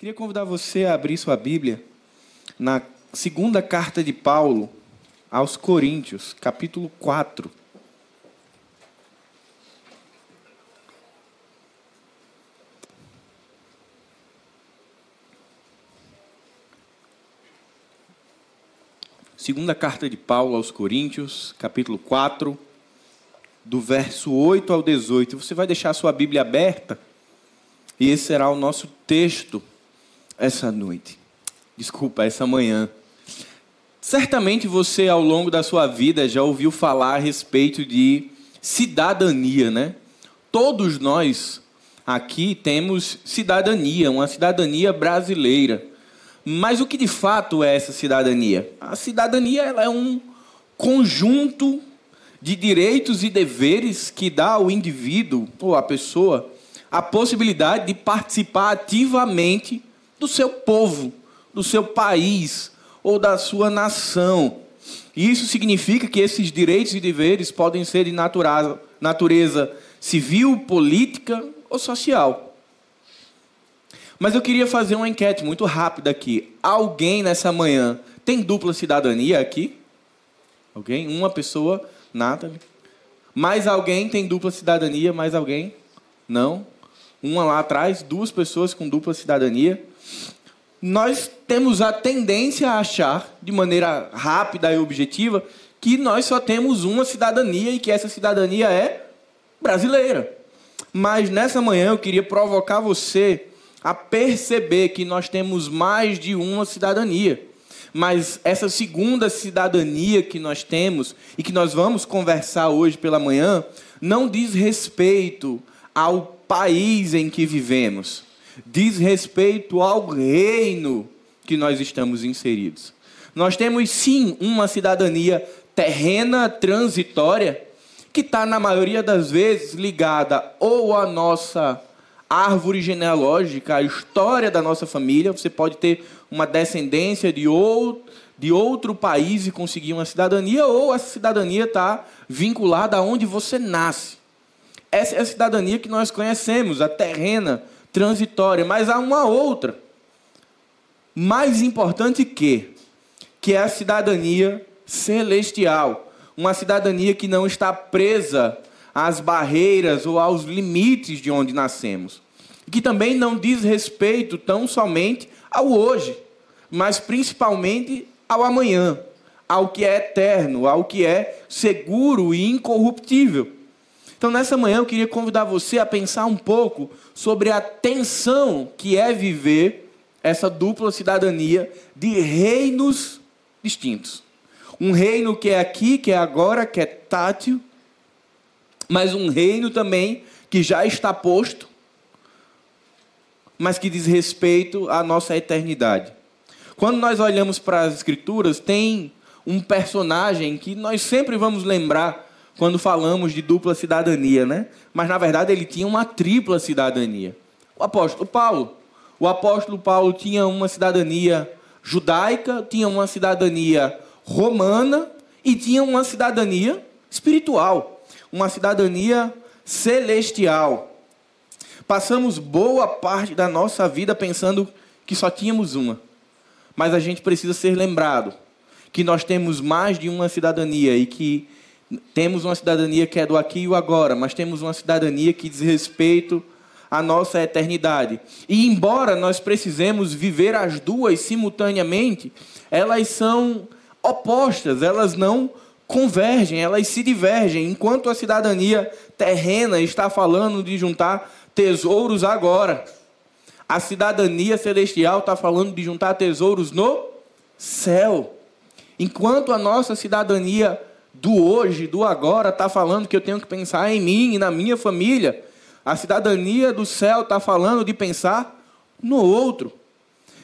Queria convidar você a abrir sua Bíblia na segunda carta de Paulo aos Coríntios, capítulo 4. Segunda carta de Paulo aos Coríntios, capítulo 4, do verso 8 ao 18. Você vai deixar a sua Bíblia aberta e esse será o nosso texto essa noite. Desculpa, essa manhã. Certamente você, ao longo da sua vida, já ouviu falar a respeito de cidadania, né? Todos nós aqui temos cidadania, uma cidadania brasileira. Mas o que de fato é essa cidadania? A cidadania ela é um conjunto de direitos e deveres que dá ao indivíduo ou à pessoa a possibilidade de participar ativamente do seu povo, do seu país ou da sua nação. Isso significa que esses direitos e deveres podem ser de natureza, civil, política ou social. Mas eu queria fazer uma enquete muito rápida aqui. Alguém nessa manhã tem dupla cidadania aqui? Alguém? Uma pessoa? Nathalie. Mais alguém tem dupla cidadania? Mais alguém? Não? Uma lá atrás, duas pessoas com dupla cidadania nós temos a tendência a achar, de maneira rápida e objetiva, que nós só temos uma cidadania e que essa cidadania é brasileira. Mas nessa manhã eu queria provocar você a perceber que nós temos mais de uma cidadania. Mas essa segunda cidadania que nós temos e que nós vamos conversar hoje pela manhã não diz respeito ao país em que vivemos diz respeito ao reino que nós estamos inseridos. Nós temos sim uma cidadania terrena, transitória, que está, na maioria das vezes, ligada ou à nossa árvore genealógica, à história da nossa família. Você pode ter uma descendência de outro, de outro país e conseguir uma cidadania, ou essa cidadania está vinculada aonde você nasce. Essa é a cidadania que nós conhecemos, a terrena, transitória, mas há uma outra, mais importante que, que é a cidadania celestial, uma cidadania que não está presa às barreiras ou aos limites de onde nascemos, que também não diz respeito tão somente ao hoje, mas principalmente ao amanhã, ao que é eterno, ao que é seguro e incorruptível. Então, nessa manhã, eu queria convidar você a pensar um pouco sobre a tensão que é viver essa dupla cidadania de reinos distintos. Um reino que é aqui, que é agora, que é tátil, mas um reino também que já está posto, mas que diz respeito à nossa eternidade. Quando nós olhamos para as Escrituras, tem um personagem que nós sempre vamos lembrar quando falamos de dupla cidadania, né? Mas na verdade ele tinha uma tripla cidadania. O apóstolo Paulo. O apóstolo Paulo tinha uma cidadania judaica, tinha uma cidadania romana e tinha uma cidadania espiritual, uma cidadania celestial. Passamos boa parte da nossa vida pensando que só tínhamos uma. Mas a gente precisa ser lembrado que nós temos mais de uma cidadania e que temos uma cidadania que é do aqui e o agora, mas temos uma cidadania que diz respeito à nossa eternidade. E embora nós precisemos viver as duas simultaneamente, elas são opostas, elas não convergem, elas se divergem. Enquanto a cidadania terrena está falando de juntar tesouros agora, a cidadania celestial está falando de juntar tesouros no céu. Enquanto a nossa cidadania do hoje, do agora, está falando que eu tenho que pensar em mim e na minha família. A cidadania do céu está falando de pensar no outro.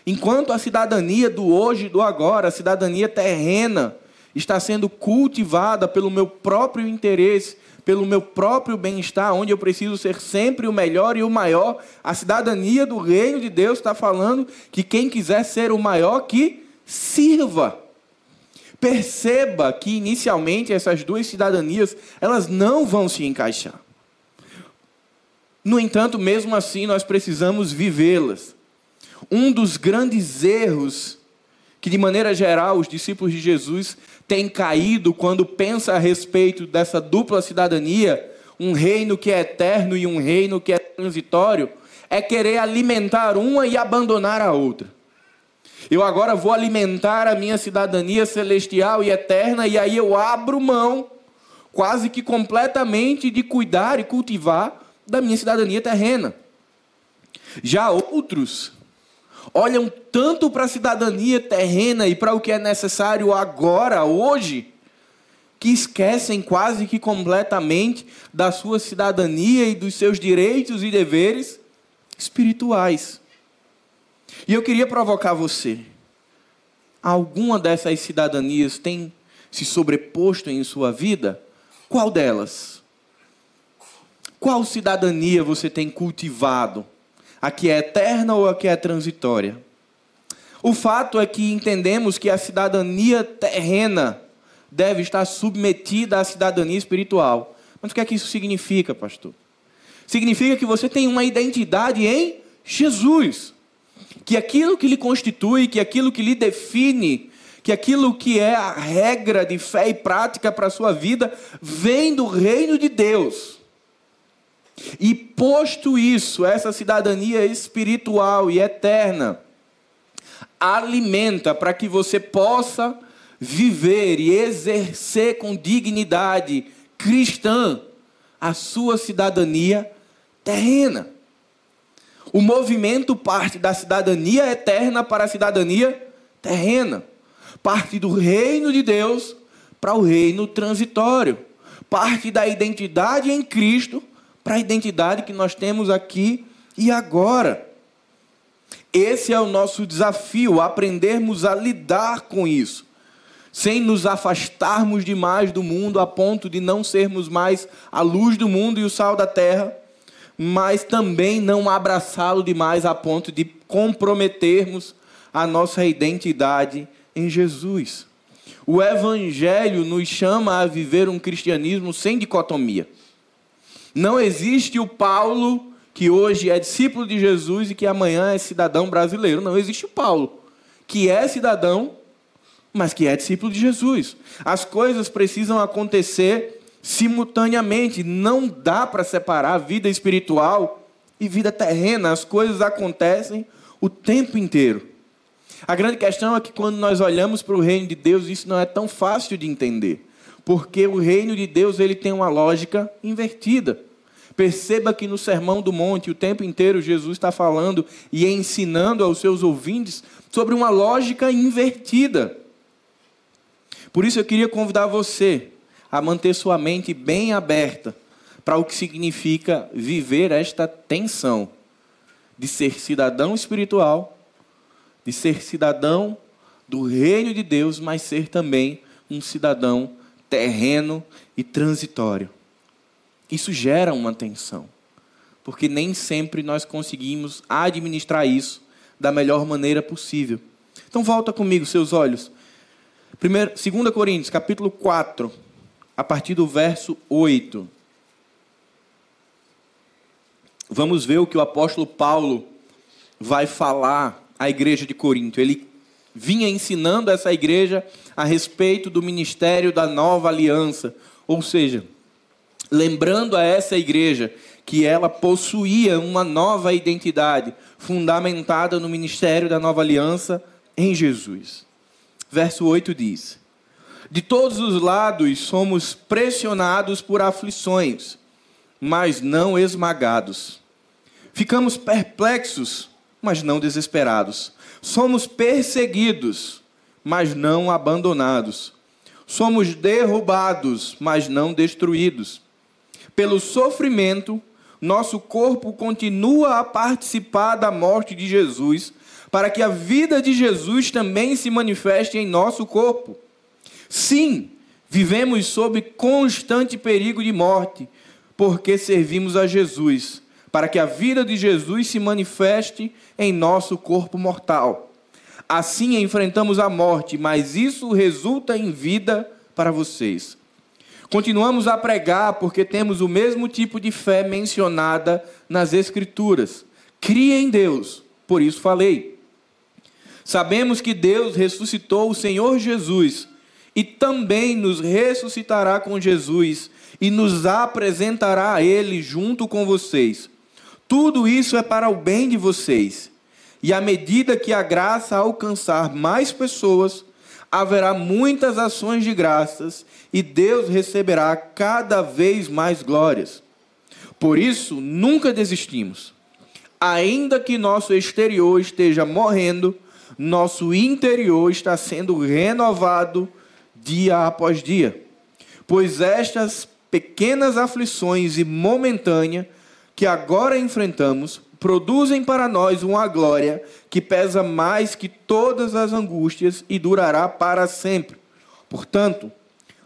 Enquanto a cidadania do hoje e do agora, a cidadania terrena, está sendo cultivada pelo meu próprio interesse, pelo meu próprio bem-estar, onde eu preciso ser sempre o melhor e o maior, a cidadania do reino de Deus está falando que quem quiser ser o maior, que sirva. Perceba que inicialmente essas duas cidadanias, elas não vão se encaixar. No entanto, mesmo assim, nós precisamos vivê-las. Um dos grandes erros que, de maneira geral, os discípulos de Jesus têm caído quando pensam a respeito dessa dupla cidadania, um reino que é eterno e um reino que é transitório, é querer alimentar uma e abandonar a outra. Eu agora vou alimentar a minha cidadania celestial e eterna, e aí eu abro mão, quase que completamente, de cuidar e cultivar da minha cidadania terrena. Já outros olham tanto para a cidadania terrena e para o que é necessário agora, hoje, que esquecem quase que completamente da sua cidadania e dos seus direitos e deveres espirituais. E eu queria provocar você. Alguma dessas cidadanias tem se sobreposto em sua vida? Qual delas? Qual cidadania você tem cultivado? A que é eterna ou a que é transitória? O fato é que entendemos que a cidadania terrena deve estar submetida à cidadania espiritual. Mas o que é que isso significa, pastor? Significa que você tem uma identidade em Jesus. Que aquilo que lhe constitui, que aquilo que lhe define, que aquilo que é a regra de fé e prática para a sua vida, vem do reino de Deus. E posto isso, essa cidadania espiritual e eterna, alimenta para que você possa viver e exercer com dignidade cristã a sua cidadania terrena. O movimento parte da cidadania eterna para a cidadania terrena. Parte do reino de Deus para o reino transitório. Parte da identidade em Cristo para a identidade que nós temos aqui e agora. Esse é o nosso desafio, aprendermos a lidar com isso sem nos afastarmos demais do mundo a ponto de não sermos mais a luz do mundo e o sal da terra, mas também não abraçá-lo demais a ponto de comprometermos a nossa identidade em Jesus. O Evangelho nos chama a viver um cristianismo sem dicotomia. Não existe o Paulo que hoje é discípulo de Jesus e que amanhã é cidadão brasileiro. Não existe o Paulo que é cidadão mas que é discípulo de Jesus. As coisas precisam acontecer simultaneamente, não dá para separar vida espiritual e vida terrena, as coisas acontecem o tempo inteiro. A grande questão é que quando nós olhamos para o reino de Deus, isso não é tão fácil de entender, porque o reino de Deus ele tem uma lógica invertida. Perceba que no Sermão do Monte, o tempo inteiro, Jesus está falando e ensinando aos seus ouvintes sobre uma lógica invertida. Por isso eu queria convidar você a manter sua mente bem aberta para o que significa viver esta tensão de ser cidadão espiritual, de ser cidadão do reino de Deus, mas ser também um cidadão terreno e transitório. Isso gera uma tensão, porque nem sempre nós conseguimos administrar isso da melhor maneira possível. Então volta comigo seus olhos 2 Coríntios, capítulo 4, a partir do verso 8. Vamos ver o que o apóstolo Paulo vai falar à igreja de Corinto. Ele vinha ensinando essa igreja a respeito do ministério da nova aliança, ou seja, lembrando a essa igreja que ela possuía uma nova identidade fundamentada no ministério da nova aliança em Jesus verso 8 diz: De todos os lados somos pressionados por aflições, mas não esmagados. Ficamos perplexos, mas não desesperados. Somos perseguidos, mas não abandonados. Somos derrubados, mas não destruídos. Pelo sofrimento, nosso corpo continua a participar da morte de Jesus para que a vida de Jesus também se manifeste em nosso corpo. Sim, vivemos sob constante perigo de morte, porque servimos a Jesus, para que a vida de Jesus se manifeste em nosso corpo mortal. Assim enfrentamos a morte, mas isso resulta em vida para vocês. Continuamos a pregar porque temos o mesmo tipo de fé mencionada nas Escrituras. Crie em Deus por isso falei. Sabemos que Deus ressuscitou o Senhor Jesus e também nos ressuscitará com Jesus e nos apresentará a Ele junto com vocês. Tudo isso é para o bem de vocês. E à medida que a graça alcançar mais pessoas, haverá muitas ações de graças e Deus receberá cada vez mais glórias. Por isso, nunca desistimos. Ainda que nosso exterior esteja morrendo, nosso interior está sendo renovado dia após dia. Pois estas pequenas aflições e momentâneas que agora enfrentamos produzem para nós uma glória que pesa mais que todas as angústias e durará para sempre. Portanto,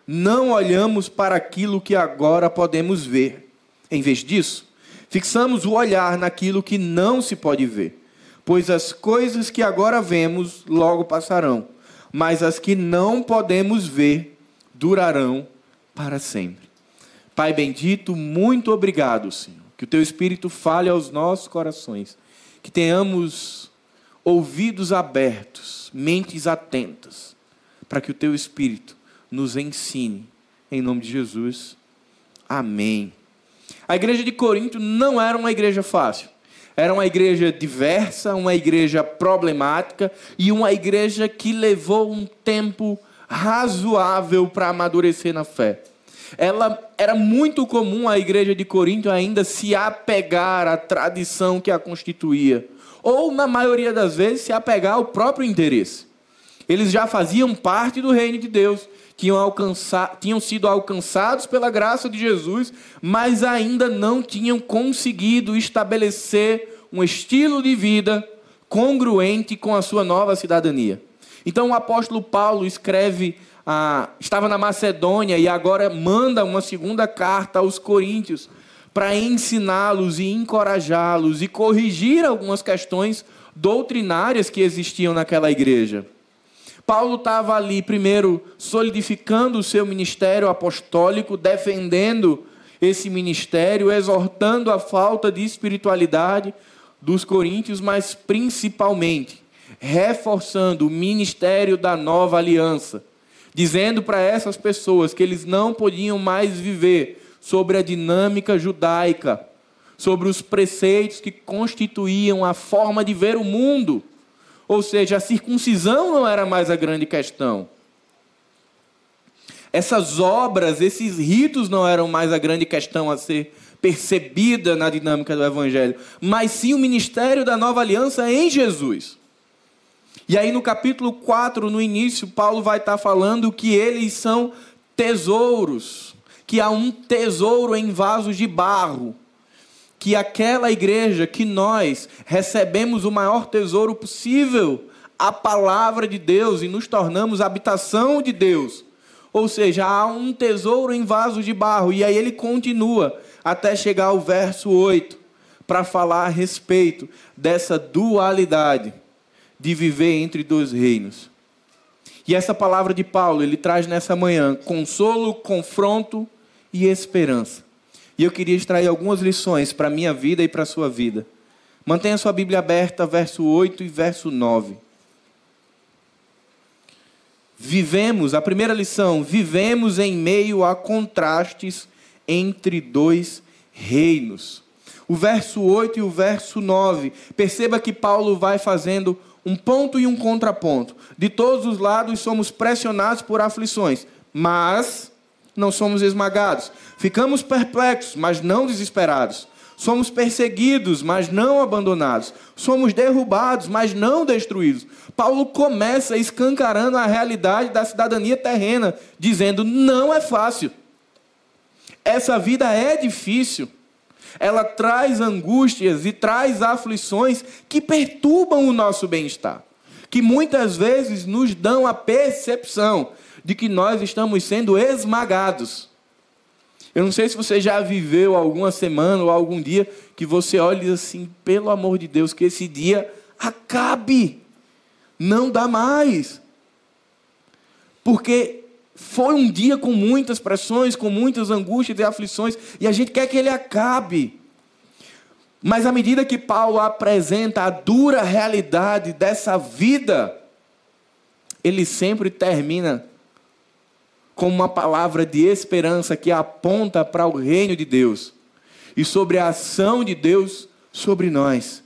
não olhamos para aquilo que agora podemos ver. Em vez disso, fixamos o olhar naquilo que não se pode ver. Pois as coisas que agora vemos logo passarão, mas as que não podemos ver durarão para sempre. Pai bendito, muito obrigado, Senhor que o teu Espírito fale aos nossos corações, que tenhamos ouvidos abertos, mentes atentas, para que o teu Espírito nos ensine, em nome de Jesus. Amém. A igreja de Corinto não era uma igreja fácil. Era uma igreja diversa, uma igreja problemática e uma igreja que levou um tempo razoável para amadurecer na fé ela era muito comum a igreja de Corinto ainda se apegar à tradição que a constituía, ou na maioria das vezes se apegar ao próprio interesse. Eles já faziam parte do reino de Deus, tinham, alcançado, tinham sido alcançados pela graça de Jesus, mas ainda não tinham conseguido estabelecer um estilo de vida congruente com a sua nova cidadania. Então o apóstolo Paulo escreve ah, estava na Macedônia e agora manda uma segunda carta aos coríntios para ensiná-los e encorajá-los e corrigir algumas questões doutrinárias que existiam naquela igreja. Paulo estava ali, primeiro, solidificando o seu ministério apostólico, defendendo esse ministério, exortando a falta de espiritualidade dos coríntios, mas principalmente reforçando o ministério da nova aliança, dizendo para essas pessoas que eles não podiam mais viver sobre a dinâmica judaica, sobre os preceitos que constituíam a forma de ver o mundo. Ou seja, a circuncisão não era mais a grande questão. Essas obras, esses ritos não eram mais a grande questão a ser percebida na dinâmica do Evangelho, mas sim o ministério da nova aliança em Jesus. E aí no capítulo 4, no início, Paulo vai estar falando que eles são tesouros, que há um tesouro em vasos de barro, que aquela igreja que nós recebemos o maior tesouro possível, a palavra de Deus e nos tornamos habitação de Deus. Ou seja, há um tesouro em vasos de barro. E aí ele continua até chegar ao verso 8 para falar a respeito dessa dualidade de viver entre dois reinos. E essa palavra de Paulo, ele traz nessa manhã consolo, confronto e esperança. E eu queria extrair algumas lições para a minha vida e para a sua vida. Mantenha sua Bíblia aberta, verso 8 e verso 9. Vivemos, a primeira lição, vivemos em meio a contrastes entre dois reinos. O verso 8 e o verso 9. Perceba que Paulo vai fazendo um ponto e um contraponto. De todos os lados somos pressionados por aflições, mas não somos esmagados. Ficamos perplexos, mas não desesperados. Somos perseguidos, mas não abandonados. Somos derrubados, mas não destruídos. Paulo começa escancarando a realidade da cidadania terrena, dizendo: não é fácil. Essa vida é difícil ela traz angústias e traz aflições que perturbam o nosso bem-estar, que muitas vezes nos dão a percepção de que nós estamos sendo esmagados. Eu não sei se você já viveu alguma semana ou algum dia que você olha assim: pelo amor de Deus, que esse dia acabe, não dá mais. Porque foi um dia com muitas pressões, com muitas angústias e aflições, e a gente quer que ele acabe. Mas à medida que Paulo apresenta a dura realidade dessa vida, ele sempre termina com uma palavra de esperança que aponta para o reino de Deus e sobre a ação de Deus sobre nós.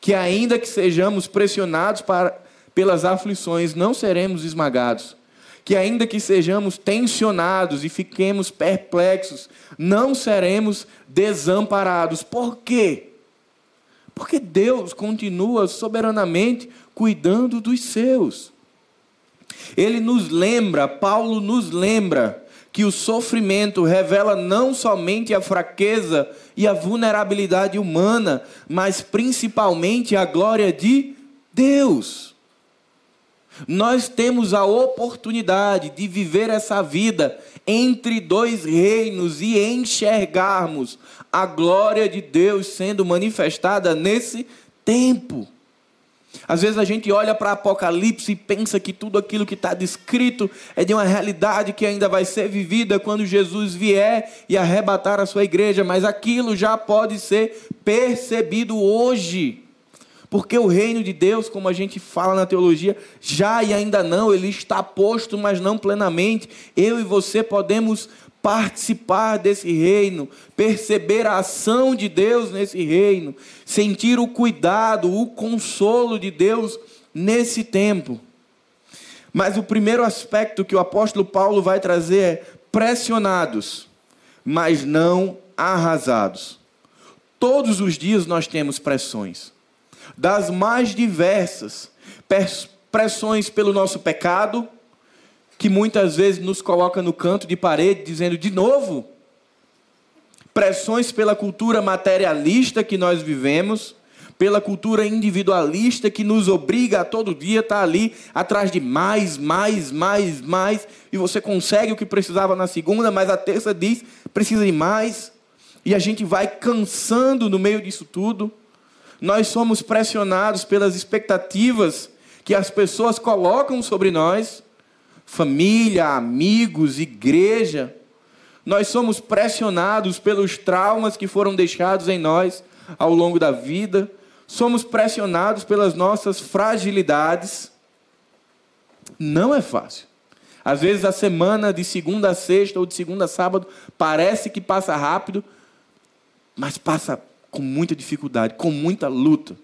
Que ainda que sejamos pressionados para, pelas aflições, não seremos esmagados. Que ainda que sejamos tensionados e fiquemos perplexos, não seremos desamparados. Por quê? Porque Deus continua soberanamente cuidando dos seus. Ele nos lembra, Paulo nos lembra, que o sofrimento revela não somente a fraqueza e a vulnerabilidade humana, mas principalmente a glória de Deus. Nós temos a oportunidade de viver essa vida entre dois reinos e enxergarmos a glória de Deus sendo manifestada nesse tempo. Às vezes a gente olha para Apocalipse e pensa que tudo aquilo que está descrito é de uma realidade que ainda vai ser vivida quando Jesus vier e arrebatar a sua igreja, mas aquilo já pode ser percebido hoje. Porque o reino de Deus, como a gente fala na teologia, já e ainda não, ele está posto, mas não plenamente. Eu e você podemos participar desse reino, perceber a ação de Deus nesse reino, sentir o cuidado, o consolo de Deus nesse tempo. Mas o primeiro aspecto que o apóstolo Paulo vai trazer é pressionados, mas não arrasados. Todos os dias nós temos pressões, das mais diversas, pressões pelo nosso pecado, que muitas vezes nos coloca no canto de parede, dizendo de novo. Pressões pela cultura materialista que nós vivemos, pela cultura individualista que nos obriga a todo dia estar ali atrás de mais, mais, mais, mais, e você consegue o que precisava na segunda, mas a terça diz precisa de mais, e a gente vai cansando no meio disso tudo. Nós somos pressionados pelas expectativas que as pessoas colocam sobre nós família, amigos, igreja. Nós somos pressionados pelos traumas que foram deixados em nós ao longo da vida. Somos pressionados pelas nossas fragilidades. Não é fácil. Às vezes a semana de segunda a sexta ou de segunda a sábado parece que passa rápido, mas passa com muita dificuldade, com muita luta.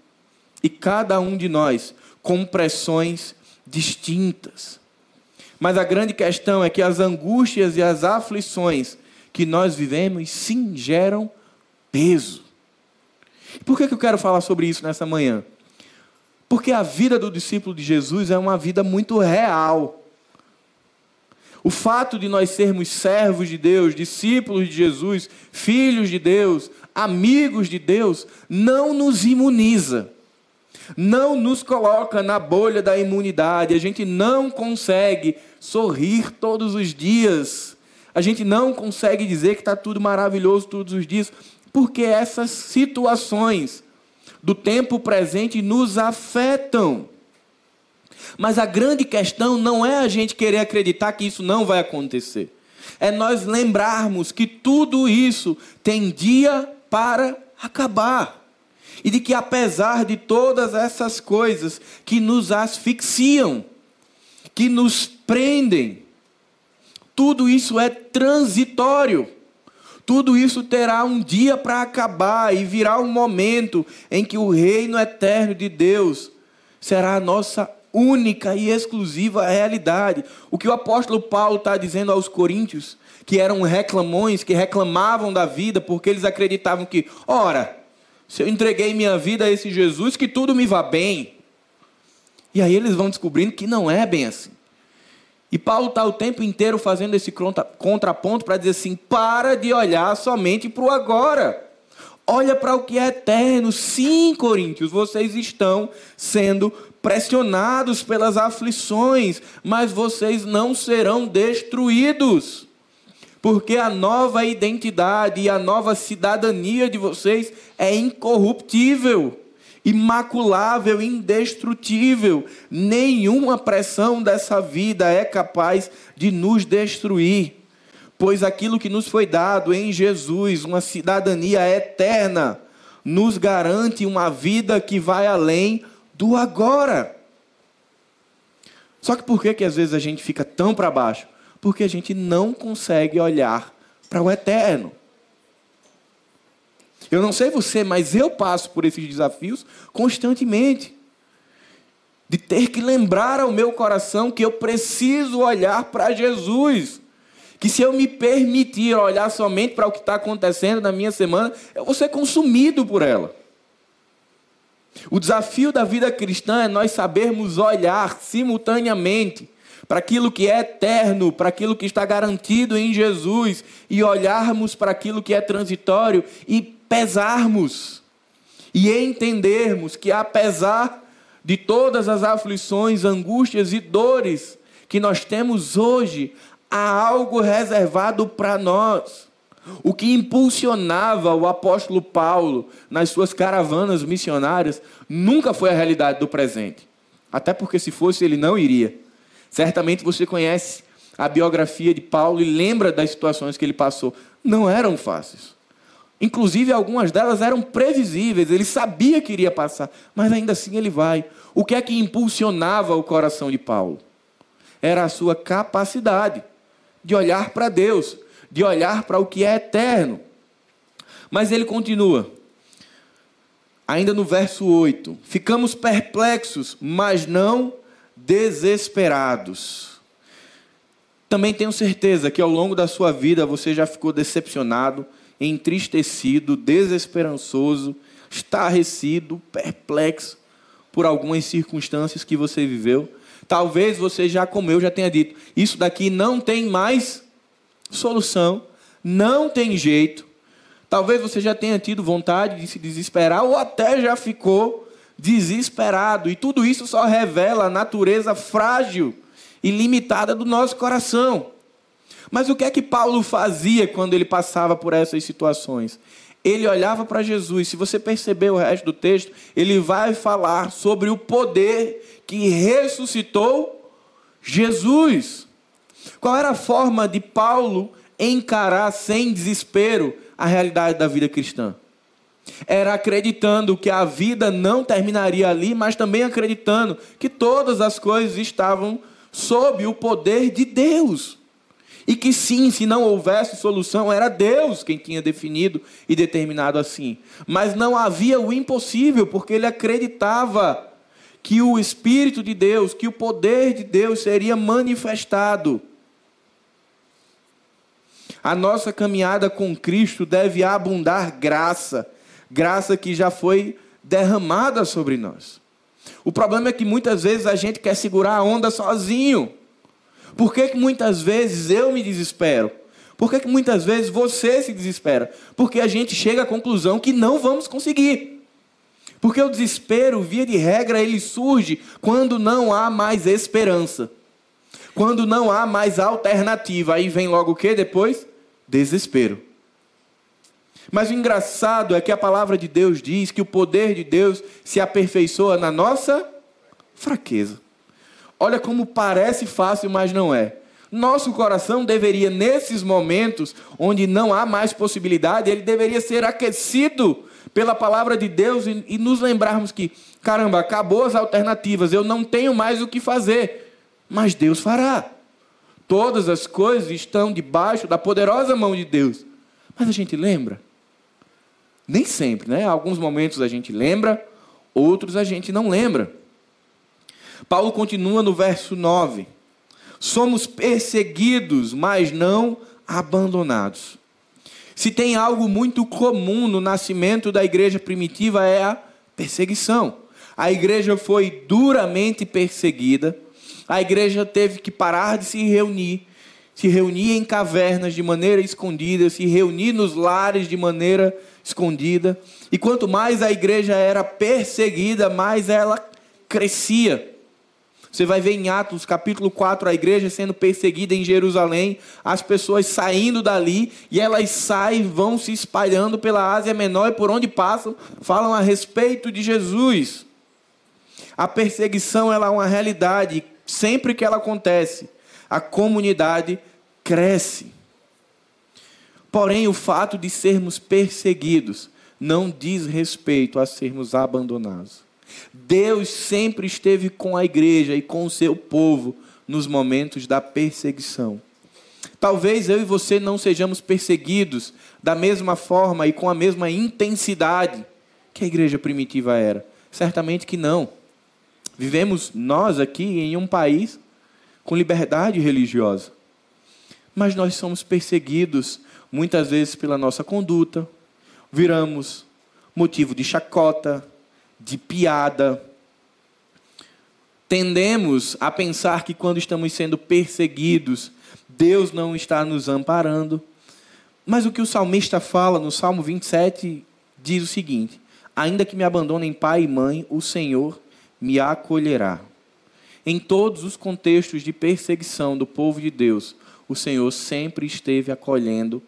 E cada um de nós com pressões distintas. Mas a grande questão é que as angústias e as aflições que nós vivemos, sim, geram peso. Por que, eu quero falar sobre isso nessa manhã? Porque a vida do discípulo de Jesus é uma vida muito real. O fato de nós sermos servos de Deus, discípulos de Jesus, filhos de Deus, amigos de Deus, não nos imuniza não nos coloca na bolha da imunidade. A gente não consegue sorrir todos os dias. A gente não consegue dizer que está tudo maravilhoso todos os dias, porque essas situações do tempo presente nos afetam. Mas a grande questão não é a gente querer acreditar que isso não vai acontecer. É nós lembrarmos que tudo isso tem dia para acabar e de que apesar de todas essas coisas que nos asfixiam, que nos prendem, tudo isso é transitório. Tudo isso terá um dia para acabar e virá um momento em que o reino eterno de Deus será a nossa única e exclusiva realidade. O que o apóstolo Paulo está dizendo aos coríntios, que eram reclamões, que reclamavam da vida, porque eles acreditavam que, ora, se eu entreguei minha vida a esse Jesus, que tudo me vá bem. E aí eles vão descobrindo que não é bem assim. E Paulo está o tempo inteiro fazendo esse contraponto para dizer assim: para de olhar somente para o agora. Olha para o que é eterno. Sim, Coríntios, vocês estão sendo pressionados pelas aflições, mas vocês não serão destruídos porque a nova identidade e a nova cidadania de vocês é incorruptível, imaculável, indestrutível. Nenhuma pressão dessa vida é capaz de nos destruir, pois aquilo que nos foi dado em Jesus, uma cidadania eterna, nos garante uma vida que vai além do agora. Só que por que, que às vezes a gente fica tão para baixo? Porque a gente não consegue olhar para o eterno. Eu não sei você, mas eu passo por esses desafios constantemente. De ter que lembrar ao meu coração que eu preciso olhar para Jesus. Que se eu me permitir olhar somente para o que está acontecendo na minha semana, eu vou ser consumido por ela. O desafio da vida cristã é nós sabermos olhar simultaneamente para aquilo que é eterno, para aquilo que está garantido em Jesus e olharmos para aquilo que é transitório e pesarmos e entendermos que apesar de todas as aflições, angústias e dores que nós temos hoje, há algo reservado para nós. O que impulsionava o apóstolo Paulo nas suas caravanas missionárias nunca foi a realidade do presente. Até porque, se fosse, ele não iria. Certamente você conhece a biografia de Paulo e lembra das situações que ele passou. Não eram fáceis. Inclusive, algumas delas eram previsíveis, ele sabia que iria passar, mas ainda assim ele vai. O que é que impulsionava o coração de Paulo? Era a sua capacidade de olhar para Deus, de olhar para o que é eterno. Mas ele continua, ainda no verso 8: Ficamos perplexos, mas não desesperados. Também tenho certeza que ao longo da sua vida você já ficou decepcionado, entristecido, desesperançoso, estarrecido, perplexo por algumas circunstâncias que você viveu. Talvez você já, como eu já tenha dito, isso daqui não tem mais solução, não tem jeito. Talvez você já tenha tido vontade de se desesperar ou até já ficou desesperado. E tudo isso só revela a natureza frágil e limitada do nosso coração. Mas o que é que Paulo fazia quando ele passava por essas situações? Ele olhava para Jesus. Se você perceber o resto do texto, ele vai falar sobre o poder que ressuscitou Jesus. Qual era a forma de Paulo encarar sem desespero a realidade da vida cristã? Era acreditando que a vida não terminaria ali, mas também acreditando que todas as coisas estavam sob o poder de Deus. E que sim, se não houvesse solução, era Deus quem tinha definido e determinado assim. Mas não havia o impossível, porque ele acreditava que o Espírito de Deus, que o poder de Deus seria manifestado. A nossa caminhada com Cristo deve abundar graça, graça que já foi derramada sobre nós. O problema é que muitas vezes a gente quer segurar a onda sozinho. Por que, que muitas vezes eu me desespero? Por que, que muitas vezes você se desespera? Porque a gente chega à conclusão que não vamos conseguir. Porque o desespero, via de regra, ele surge quando não há mais esperança. Quando não há mais alternativa. Aí vem logo o que depois? desespero. Mas o engraçado é que a palavra de Deus diz que o poder de Deus se aperfeiçoa na nossa fraqueza. Olha como parece fácil, mas não é. Nosso coração deveria, nesses momentos onde não há mais possibilidade, ele deveria ser aquecido pela palavra de Deus e, e nos lembrarmos que, caramba, acabou as alternativas, eu não tenho mais o que fazer, mas Deus fará. Todas as coisas estão debaixo da poderosa mão de Deus. Mas a gente lembra? Nem sempre, né? Alguns momentos a gente lembra, outros a gente não lembra. Paulo continua no verso 9: Somos perseguidos, mas não abandonados. Se tem algo muito comum no nascimento da igreja primitiva é a perseguição. A igreja foi duramente perseguida, a igreja teve que parar de se reunir, se reunir em cavernas de maneira escondida, se reunir nos lares de maneira escondida. E quanto mais a igreja era perseguida, mais ela crescia. Você vai ver em Atos capítulo 4 a igreja sendo perseguida em Jerusalém, as pessoas saindo dali e elas saem, vão se espalhando pela Ásia Menor e por onde passam falam a respeito de Jesus. A perseguição ela é uma realidade sempre que ela acontece, a comunidade cresce. Porém, o fato de sermos perseguidos não diz respeito a sermos abandonados. Deus sempre esteve com a igreja e com o seu povo nos momentos da perseguição. Talvez eu e você não sejamos perseguidos da mesma forma e com a mesma intensidade que a igreja primitiva era. Certamente que não. Vivemos nós aqui em um país com liberdade religiosa. Mas nós somos perseguidos muitas vezes pela nossa conduta, viramos motivo de chacota, de piada. Tendemos a pensar que quando estamos sendo perseguidos, Deus não está nos amparando. Mas o que o salmista fala no Salmo 27 diz o seguinte: Ainda que me abandonem pai e mãe, o Senhor me acolherá. Em todos os contextos de perseguição do povo de Deus, o Senhor sempre esteve acolhendo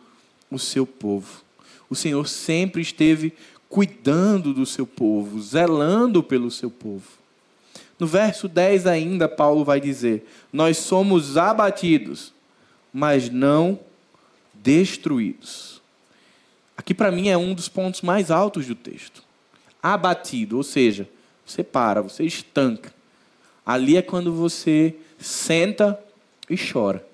o seu povo. O Senhor sempre esteve cuidando do seu povo, zelando pelo seu povo. No verso 10 ainda, Paulo vai dizer: Nós somos abatidos, mas não destruídos. Aqui para mim é um dos pontos mais altos do texto. Abatido, ou seja, você para, você estanca. Ali é quando você senta e chora.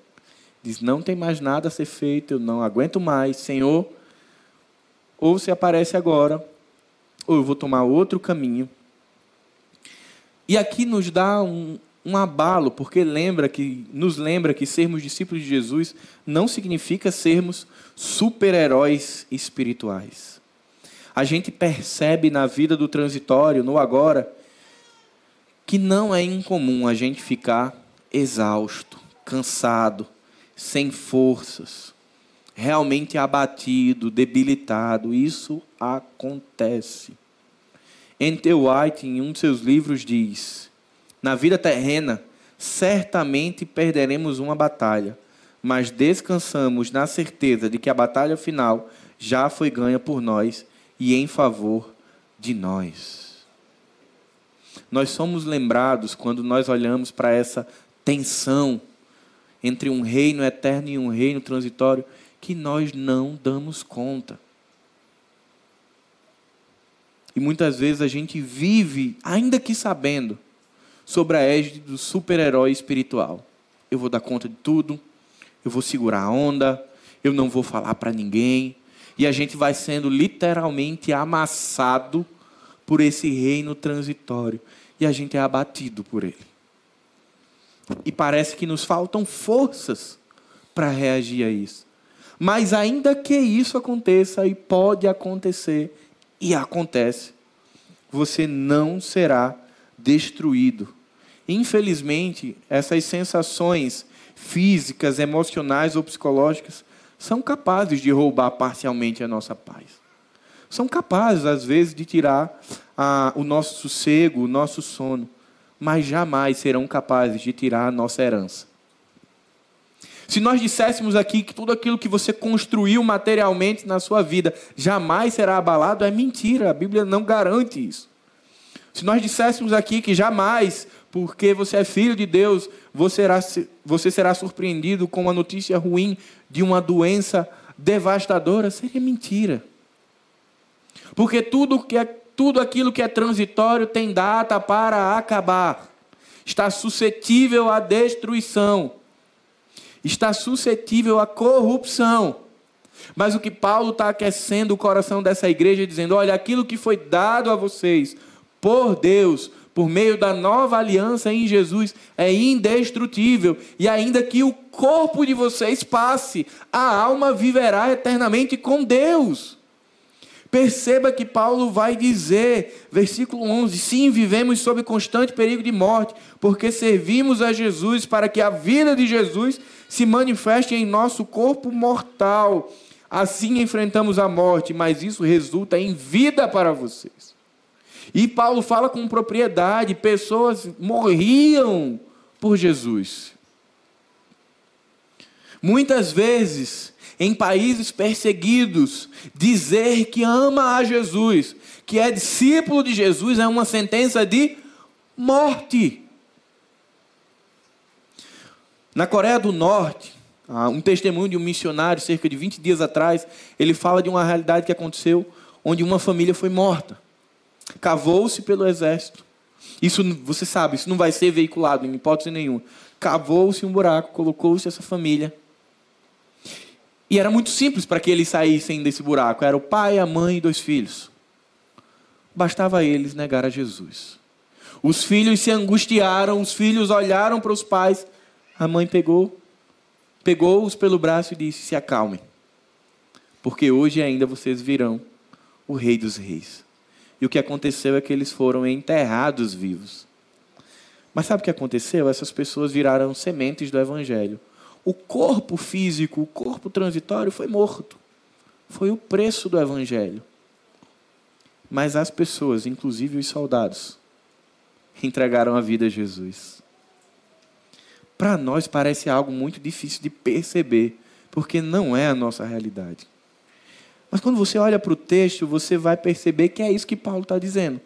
Diz: Não tem mais nada a ser feito, eu não aguento mais, Senhor ou você aparece agora, ou eu vou tomar outro caminho. E aqui nos dá um, um abalo, porque lembra que nos lembra que sermos discípulos de Jesus não significa sermos super-heróis espirituais. A gente percebe na vida do transitório, no agora, que não é incomum a gente ficar exausto, cansado, sem forças realmente abatido, debilitado. Isso acontece. N.T. White, em um de seus livros, diz: Na vida terrena, certamente perderemos uma batalha, mas descansamos na certeza de que a batalha final já foi ganha por nós e em favor de nós. Nós somos lembrados quando nós olhamos para essa tensão entre um reino eterno e um reino transitório que nós não damos conta. E muitas vezes a gente vive, ainda que sabendo, sobre a égide do super-herói espiritual. Eu vou dar conta de tudo, eu vou segurar a onda, eu não vou falar para ninguém. E a gente vai sendo literalmente amassado por esse reino transitório. E a gente é abatido por ele. E parece que nos faltam forças para reagir a isso. Mas ainda que isso aconteça, e pode acontecer, e acontece, você não será destruído. Infelizmente, essas sensações físicas, emocionais ou psicológicas são capazes de roubar parcialmente a nossa paz. São capazes, às vezes, de tirar o nosso sossego, o nosso sono, mas jamais serão capazes de tirar a nossa herança. Se nós disséssemos aqui que tudo aquilo que você construiu materialmente na sua vida jamais será abalado, é mentira, a Bíblia não garante isso. Se nós disséssemos aqui que jamais, porque você é filho de Deus, você será, você será surpreendido com uma notícia ruim de uma doença devastadora, seria mentira. Porque tudo, que é, tudo aquilo que é transitório tem data para acabar, está suscetível à destruição está suscetível à corrupção. Mas o que Paulo está aquecendo o coração dessa igreja, dizendo: olha, aquilo que foi dado a vocês por Deus, por meio da nova aliança em Jesus, é indestrutível. E ainda que o corpo de vocês passe, a alma viverá eternamente com Deus. Perceba que Paulo vai dizer, versículo 11: Sim, vivemos sob constante perigo de morte, porque servimos a Jesus para que a vida de Jesus se manifeste em nosso corpo mortal. Assim enfrentamos a morte, mas isso resulta em vida para vocês. E Paulo fala com propriedade: pessoas morriam por Jesus. Muitas vezes em países perseguidos, dizer que ama a Jesus, que é discípulo de Jesus, é uma sentença de morte. Na Coreia do Norte, um testemunho de um missionário, cerca de 20 dias atrás, ele fala de uma realidade que aconteceu. onde uma família foi morta. Cavou-se pelo exército. Isso, você sabe, isso não vai ser veiculado em hipótese nenhuma. Cavou-se um buraco, colocou-se essa família. E era muito simples para que eles saíssem desse buraco. Era o pai, a mãe e dois filhos. Bastava eles negar a Jesus. Os filhos se angustiaram, os filhos olharam para os pais. A mãe pegou, pegou-os pelo braço e disse: Se acalmem, porque hoje ainda vocês virão o Rei dos Reis. E o que aconteceu é que eles foram enterrados vivos. Mas sabe o que aconteceu? Essas pessoas viraram sementes do Evangelho. O corpo físico, o corpo transitório foi morto. Foi o preço do Evangelho. Mas as pessoas, inclusive os soldados, entregaram a vida a Jesus. Para nós parece algo muito difícil de perceber, porque não é a nossa realidade. Mas quando você olha para o texto, você vai perceber que é isso que Paulo está dizendo.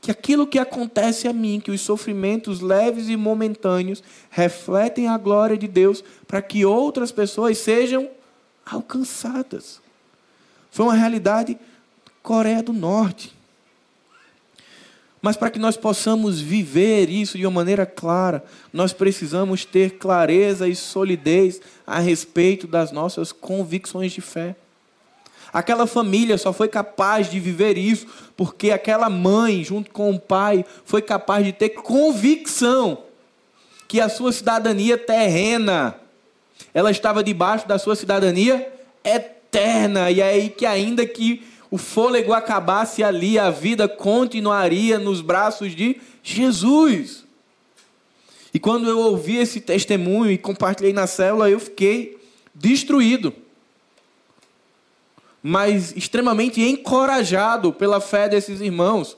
Que aquilo que acontece a mim, que os sofrimentos leves e momentâneos refletem a glória de Deus para que outras pessoas sejam alcançadas. Foi uma realidade Coreia do Norte. Mas para que nós possamos viver isso de uma maneira clara, nós precisamos ter clareza e solidez a respeito das nossas convicções de fé. Aquela família só foi capaz de viver isso porque aquela mãe, junto com o pai, foi capaz de ter convicção que a sua cidadania terrena, ela estava debaixo da sua cidadania eterna. E é aí que ainda que o fôlego acabasse ali, a vida continuaria nos braços de Jesus. E quando eu ouvi esse testemunho e compartilhei na célula, eu fiquei destruído mas extremamente encorajado pela fé desses irmãos.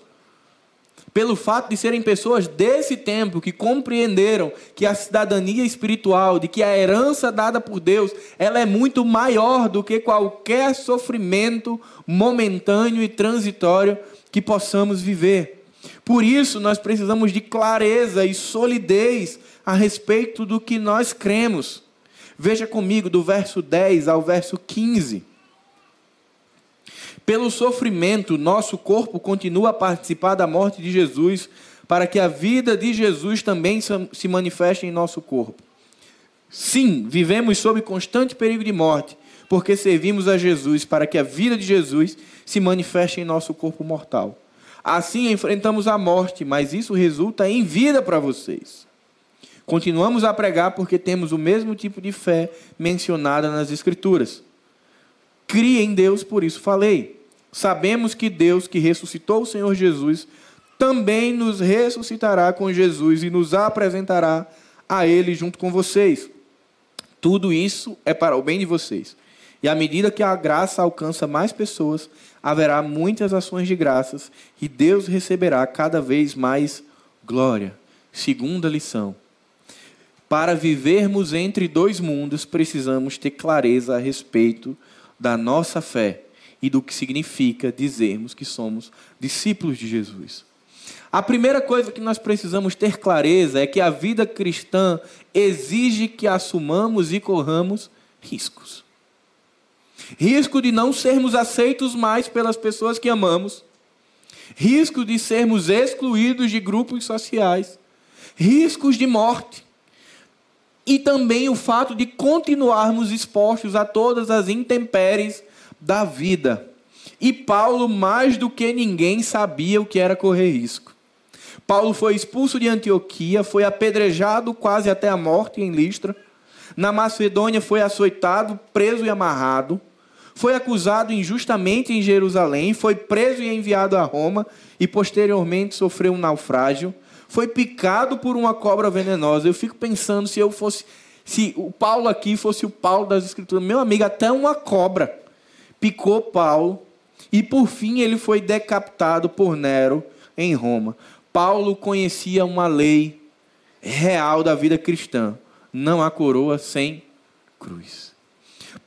Pelo fato de serem pessoas desse tempo que compreenderam que a cidadania espiritual, de que a herança dada por Deus, ela é muito maior do que qualquer sofrimento momentâneo e transitório que possamos viver. Por isso, nós precisamos de clareza e solidez a respeito do que nós cremos. Veja comigo do verso 10 ao verso 15. Pelo sofrimento, nosso corpo continua a participar da morte de Jesus, para que a vida de Jesus também se manifeste em nosso corpo. Sim, vivemos sob constante perigo de morte, porque servimos a Jesus para que a vida de Jesus se manifeste em nosso corpo mortal. Assim enfrentamos a morte, mas isso resulta em vida para vocês. Continuamos a pregar porque temos o mesmo tipo de fé mencionada nas Escrituras. Crie em Deus, por isso falei. Sabemos que Deus, que ressuscitou o Senhor Jesus, também nos ressuscitará com Jesus e nos apresentará a Ele junto com vocês. Tudo isso é para o bem de vocês. E à medida que a graça alcança mais pessoas, haverá muitas ações de graças e Deus receberá cada vez mais glória. Segunda lição. Para vivermos entre dois mundos, precisamos ter clareza a respeito da nossa fé e do que significa dizermos que somos discípulos de Jesus. A primeira coisa que nós precisamos ter clareza é que a vida cristã exige que assumamos e corramos riscos. Risco de não sermos aceitos mais pelas pessoas que amamos, risco de sermos excluídos de grupos sociais, riscos de morte, e também o fato de continuarmos expostos a todas as intempéries da vida. E Paulo, mais do que ninguém, sabia o que era correr risco. Paulo foi expulso de Antioquia, foi apedrejado quase até a morte em Listra. Na Macedônia foi açoitado, preso e amarrado. Foi acusado injustamente em Jerusalém, foi preso e enviado a Roma e posteriormente sofreu um naufrágio. Foi picado por uma cobra venenosa. Eu fico pensando se eu fosse, se o Paulo aqui fosse o Paulo das Escrituras, meu amigo, até uma cobra picou Paulo e por fim ele foi decapitado por Nero em Roma. Paulo conhecia uma lei real da vida cristã: não há coroa sem cruz.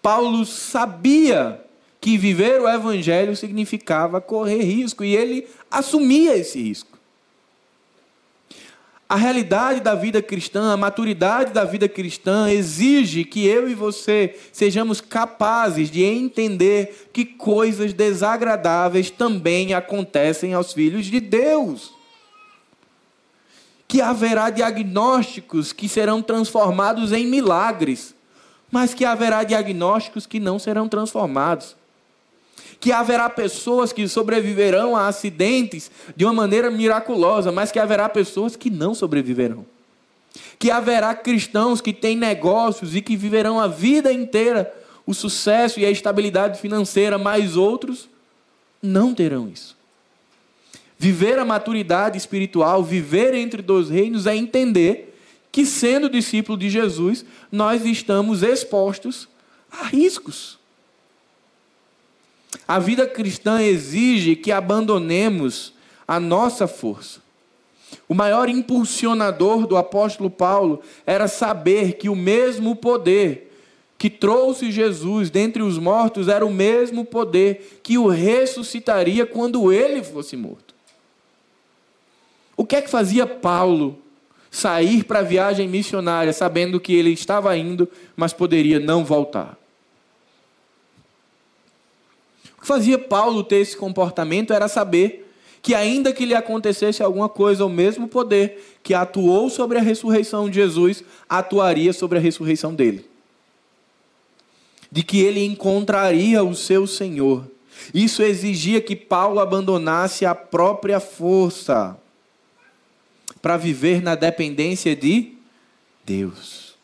Paulo sabia que viver o evangelho significava correr risco e ele assumia esse risco. A realidade da vida cristã, a maturidade da vida cristã exige que eu e você sejamos capazes de entender que coisas desagradáveis também acontecem aos filhos de Deus. Que haverá diagnósticos que serão transformados em milagres, mas que haverá diagnósticos que não serão transformados que haverá pessoas que sobreviverão a acidentes de uma maneira miraculosa, mas que haverá pessoas que não sobreviverão. Que haverá cristãos que têm negócios e que viverão a vida inteira o sucesso e a estabilidade financeira, mas outros não terão isso. Viver a maturidade espiritual, viver entre dois reinos, é entender que, sendo discípulo de Jesus, nós estamos expostos a riscos. A vida cristã exige que abandonemos a nossa força. O maior impulsionador do apóstolo Paulo era saber que o mesmo poder que trouxe Jesus dentre os mortos era o mesmo poder que o ressuscitaria quando ele fosse morto. O que é que fazia Paulo sair para a viagem missionária sabendo que ele estava indo, mas poderia não voltar? O que fazia Paulo ter esse comportamento era saber que, ainda que lhe acontecesse alguma coisa, o mesmo poder que atuou sobre a ressurreição de Jesus atuaria sobre a ressurreição dele. De que ele encontraria o seu Senhor. Isso exigia que Paulo abandonasse a própria força para viver na dependência de Deus.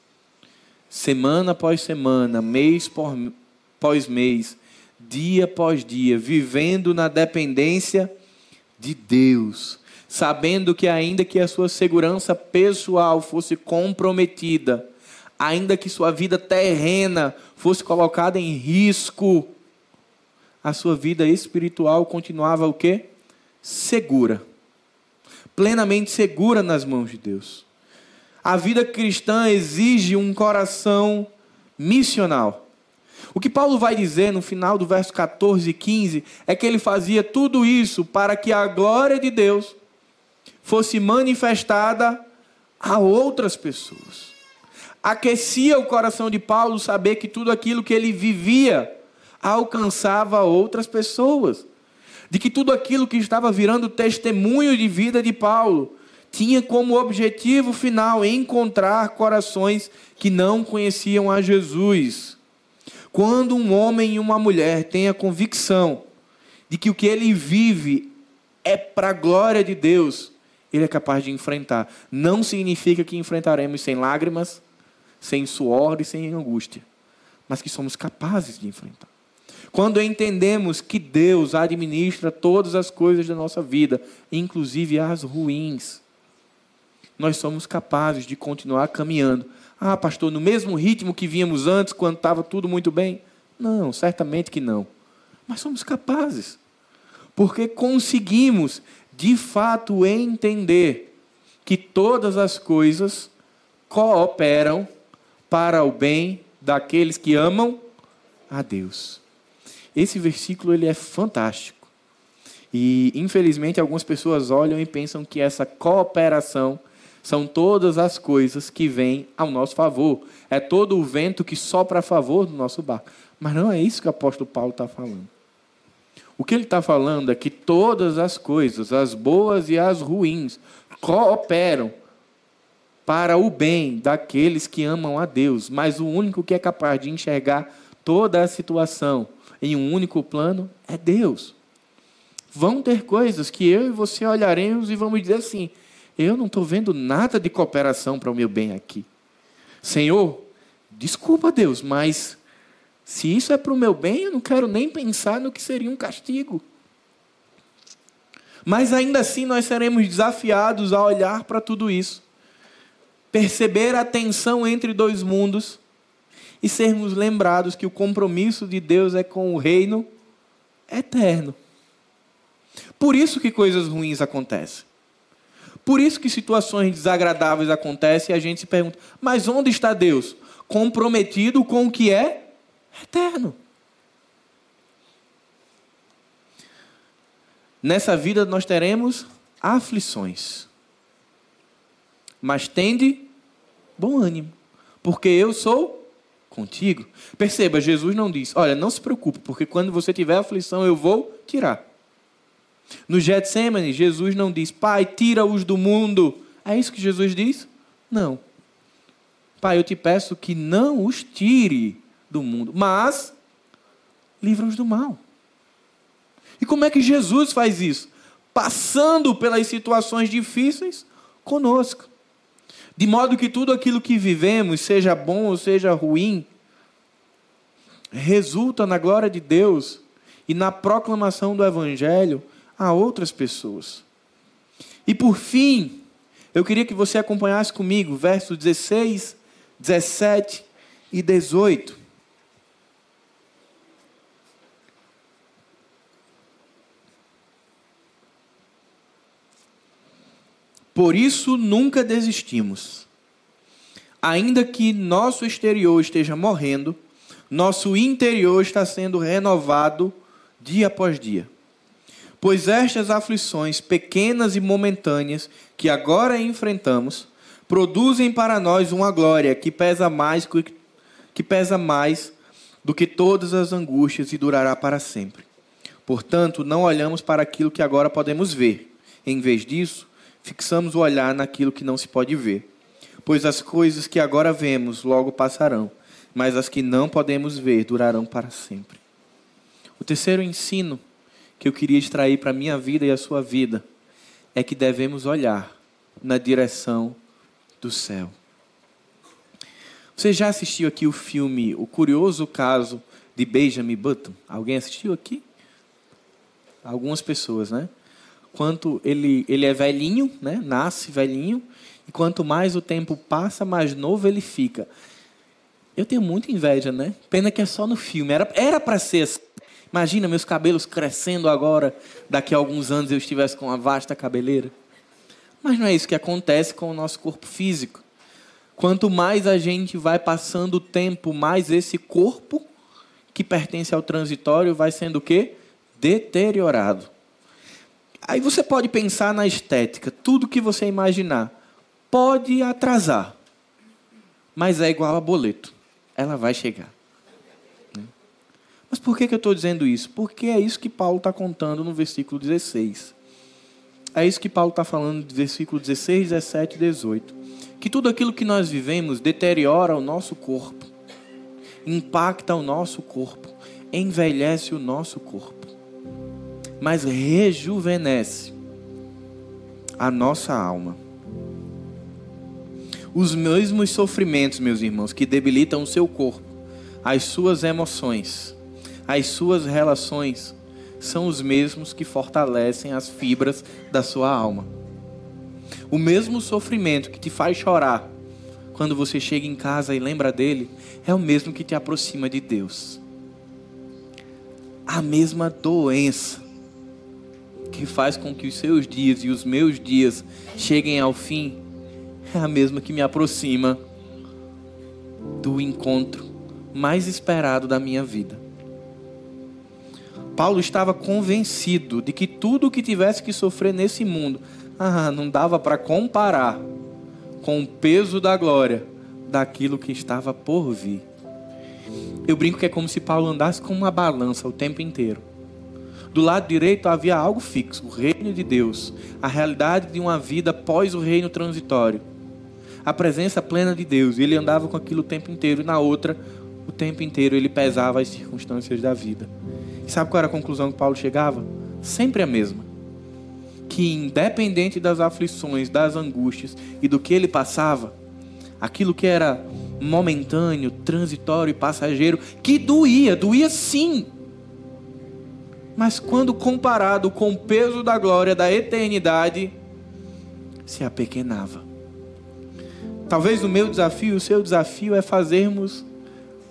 Semana após semana, mês após mês, dia após dia, vivendo na dependência de Deus, sabendo que, ainda que a sua segurança pessoal fosse comprometida, ainda que sua vida terrena fosse colocada em risco, a sua vida espiritual continuava o quê? Segura. Plenamente segura nas mãos de Deus. A vida cristã exige um coração missional. O que Paulo vai dizer no final do verso 14 e 15 é que ele fazia tudo isso para que a glória de Deus fosse manifestada a outras pessoas. Aquecia o coração de Paulo saber que tudo aquilo que ele vivia alcançava outras pessoas. De que tudo aquilo que estava virando testemunho de vida de Paulo tinha como objetivo final encontrar corações que não conheciam a Jesus. Quando um homem e uma mulher têm a convicção de que o que ele vive é para a glória de Deus, ele é capaz de enfrentar. Não significa que enfrentaremos sem lágrimas, sem suor e sem angústia, mas que somos capazes de enfrentar. Quando entendemos que Deus administra todas as coisas da nossa vida, inclusive as ruins, nós somos capazes de continuar caminhando ah, pastor, no mesmo ritmo que vínhamos antes, quando estava tudo muito bem? Não, certamente que não. Mas somos capazes. Porque conseguimos, de fato, entender que todas as coisas cooperam para o bem daqueles que amam a Deus. Esse versículo ele é fantástico. E, infelizmente, algumas pessoas olham e pensam que essa cooperação são todas as coisas que vêm ao nosso favor. É todo o vento que sopra a favor do nosso barco. Mas não é isso que o apóstolo Paulo está falando. O que ele está falando é que todas as coisas, as boas e as ruins, cooperam para o bem daqueles que amam a Deus. Mas o único que é capaz de enxergar toda a situação em um único plano é Deus. Vão ter coisas que eu e você olharemos e vamos dizer assim: eu não estou vendo nada de cooperação para o meu bem aqui. Senhor, desculpa, Deus, mas se isso é para o meu bem, eu não quero nem pensar no que seria um castigo. Mas ainda assim nós seremos desafiados a olhar para tudo isso, perceber a tensão entre dois mundos e sermos lembrados que o compromisso de Deus é com o reino eterno. Por isso que coisas ruins acontecem. Por isso que situações desagradáveis acontecem e a gente se pergunta: mas onde está Deus? Comprometido com o que é eterno. Nessa vida nós teremos aflições. mas tende bom ânimo, porque eu sou contigo. Perceba, Jesus não diz: Olha, não se preocupe, porque quando você tiver aflição eu vou tirar. No Getsemane, Jesus não diz: Pai, tira-os do mundo. É isso que Jesus diz? Não. Pai, eu te peço que não os tire do mundo, mas livra-os do mal. E como é que Jesus faz isso? Passando pelas situações difíceis conosco. De modo que tudo aquilo que vivemos, seja bom ou seja ruim, resulta na glória de Deus e na proclamação do Evangelho a outras pessoas. E por fim, eu queria que você acompanhasse comigo versos 16, 17 e 18. Por isso nunca desistimos. Ainda que nosso exterior esteja morrendo, nosso interior está sendo renovado dia após dia. Pois estas aflições, pequenas e momentâneas, que agora enfrentamos, produzem para nós uma glória que pesa mais que pesa mais do que todas as angústias e durará para sempre. Portanto, não olhamos para aquilo que agora podemos ver. Em vez disso, fixamos o olhar naquilo que não se pode ver. Pois as coisas que agora vemos logo passarão, mas as que não podemos ver durarão para sempre. O terceiro ensino que eu queria extrair para a minha vida e a sua vida é que devemos olhar na direção do céu. Você já assistiu aqui o filme O Curioso Caso de Benjamin Button? Alguém assistiu aqui? Algumas pessoas, né? Quanto ele, ele é velhinho, né? Nasce velhinho, e quanto mais o tempo passa, mais novo ele fica. Eu tenho muita inveja, né? Pena que é só no filme. Era para ser assim. Imagina meus cabelos crescendo agora, daqui a alguns anos eu estivesse com uma vasta cabeleira. Mas não é isso que acontece com o nosso corpo físico. Quanto mais a gente vai passando o tempo, mais esse corpo que pertence ao transitório vai sendo o quê? Deteriorado. Aí você pode pensar na estética, tudo que você imaginar pode atrasar, mas é igual a boleto, ela vai chegar. Mas por que, que eu estou dizendo isso? Porque é isso que Paulo está contando no versículo 16. É isso que Paulo está falando no versículo 16, 17 e 18. Que tudo aquilo que nós vivemos deteriora o nosso corpo, impacta o nosso corpo, envelhece o nosso corpo, mas rejuvenesce a nossa alma. Os mesmos sofrimentos, meus irmãos, que debilitam o seu corpo, as suas emoções, as suas relações são os mesmos que fortalecem as fibras da sua alma. O mesmo sofrimento que te faz chorar quando você chega em casa e lembra dele é o mesmo que te aproxima de Deus. A mesma doença que faz com que os seus dias e os meus dias cheguem ao fim é a mesma que me aproxima do encontro mais esperado da minha vida. Paulo estava convencido de que tudo o que tivesse que sofrer nesse mundo, ah, não dava para comparar com o peso da glória daquilo que estava por vir. Eu brinco que é como se Paulo andasse com uma balança o tempo inteiro. Do lado direito havia algo fixo, o reino de Deus, a realidade de uma vida após o reino transitório, a presença plena de Deus. Ele andava com aquilo o tempo inteiro, e na outra, o tempo inteiro ele pesava as circunstâncias da vida. E sabe qual era a conclusão que Paulo chegava? Sempre a mesma. Que independente das aflições, das angústias e do que ele passava, aquilo que era momentâneo, transitório e passageiro, que doía, doía sim. Mas quando comparado com o peso da glória da eternidade, se apequenava. Talvez o meu desafio, o seu desafio é fazermos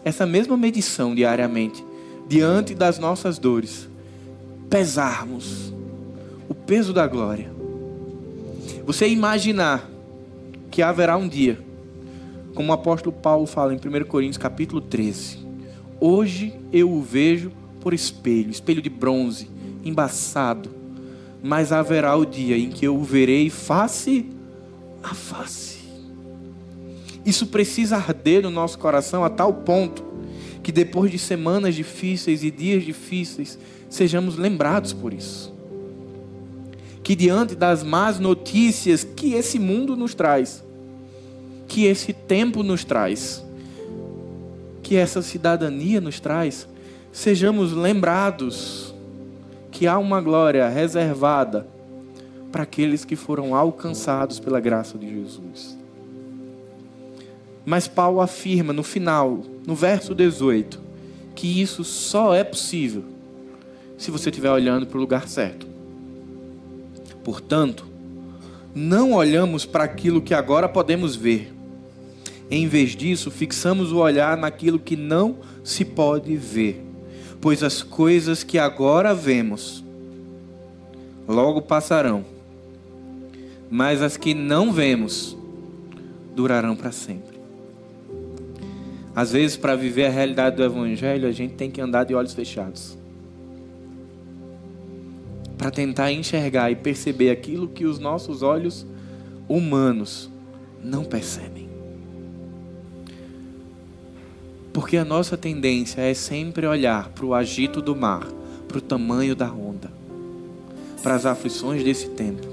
essa mesma medição diariamente diante das nossas dores, pesarmos o peso da glória. Você imaginar que haverá um dia, como o apóstolo Paulo fala em 1 Coríntios capítulo 13, hoje eu o vejo por espelho, espelho de bronze, embaçado, mas haverá o dia em que eu o verei face a face. Isso precisa arder no nosso coração a tal ponto que depois de semanas difíceis e dias difíceis, sejamos lembrados por isso. Que diante das más notícias que esse mundo nos traz, que esse tempo nos traz, que essa cidadania nos traz, sejamos lembrados que há uma glória reservada para aqueles que foram alcançados pela graça de Jesus. Mas Paulo afirma no final, no verso 18, que isso só é possível se você estiver olhando para o lugar certo. Portanto, não olhamos para aquilo que agora podemos ver. Em vez disso, fixamos o olhar naquilo que não se pode ver, pois as coisas que agora vemos logo passarão, mas as que não vemos durarão para sempre. Às vezes, para viver a realidade do Evangelho, a gente tem que andar de olhos fechados. Para tentar enxergar e perceber aquilo que os nossos olhos humanos não percebem. Porque a nossa tendência é sempre olhar para o agito do mar, para o tamanho da onda, para as aflições desse tempo.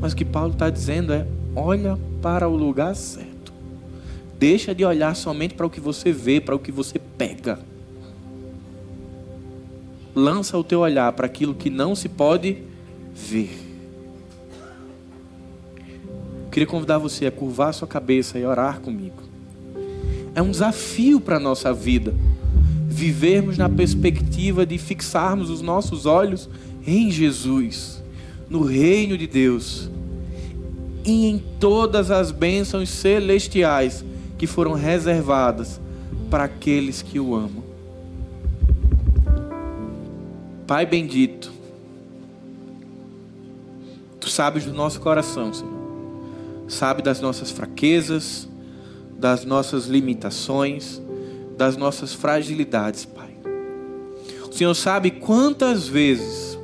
Mas o que Paulo está dizendo é: olha para o lugar certo. Deixa de olhar somente para o que você vê, para o que você pega. Lança o teu olhar para aquilo que não se pode ver. Queria convidar você a curvar sua cabeça e orar comigo. É um desafio para a nossa vida vivermos na perspectiva de fixarmos os nossos olhos em Jesus, no reino de Deus e em todas as bênçãos celestiais que foram reservadas para aqueles que o amam. Pai bendito, tu sabes do nosso coração, Senhor. Sabe das nossas fraquezas, das nossas limitações, das nossas fragilidades, Pai. O Senhor sabe quantas vezes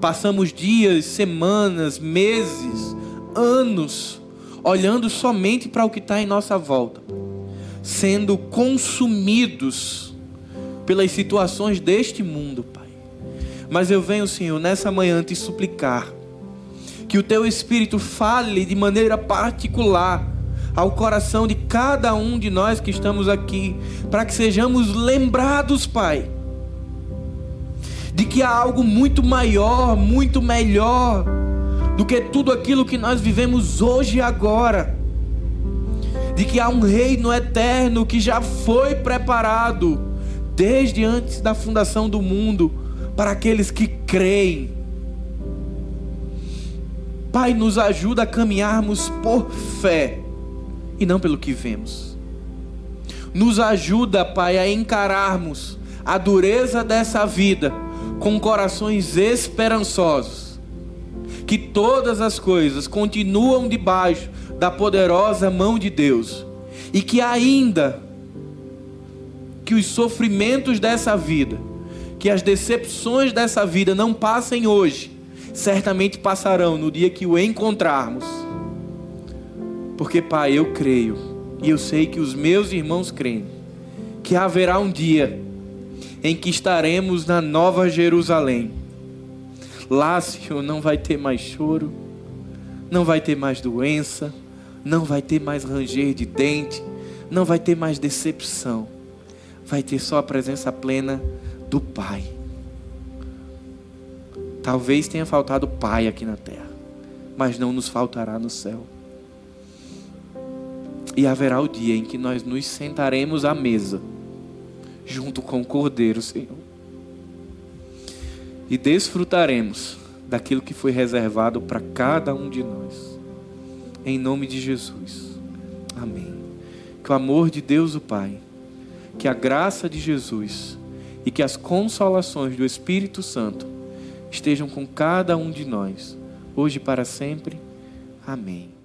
passamos dias, semanas, meses, anos olhando somente para o que está em nossa volta, sendo consumidos pelas situações deste mundo, Pai. Mas eu venho, Senhor, nessa manhã te suplicar que o teu Espírito fale de maneira particular ao coração de cada um de nós que estamos aqui, para que sejamos lembrados, Pai, de que há algo muito maior, muito melhor do que tudo aquilo que nós vivemos hoje e agora. De que há um reino eterno que já foi preparado desde antes da fundação do mundo para aqueles que creem. Pai, nos ajuda a caminharmos por fé e não pelo que vemos. Nos ajuda, Pai, a encararmos a dureza dessa vida com corações esperançosos que todas as coisas continuam debaixo da poderosa mão de Deus e que ainda que os sofrimentos dessa vida, que as decepções dessa vida não passem hoje, certamente passarão no dia que o encontrarmos. Porque, Pai, eu creio e eu sei que os meus irmãos creem que haverá um dia em que estaremos na Nova Jerusalém Lá, Senhor, não vai ter mais choro, não vai ter mais doença, não vai ter mais ranger de dente, não vai ter mais decepção. Vai ter só a presença plena do Pai. Talvez tenha faltado Pai aqui na terra, mas não nos faltará no céu. E haverá o dia em que nós nos sentaremos à mesa, junto com o Cordeiro, Senhor e desfrutaremos daquilo que foi reservado para cada um de nós. Em nome de Jesus. Amém. Que o amor de Deus o Pai, que a graça de Jesus e que as consolações do Espírito Santo estejam com cada um de nós, hoje e para sempre. Amém.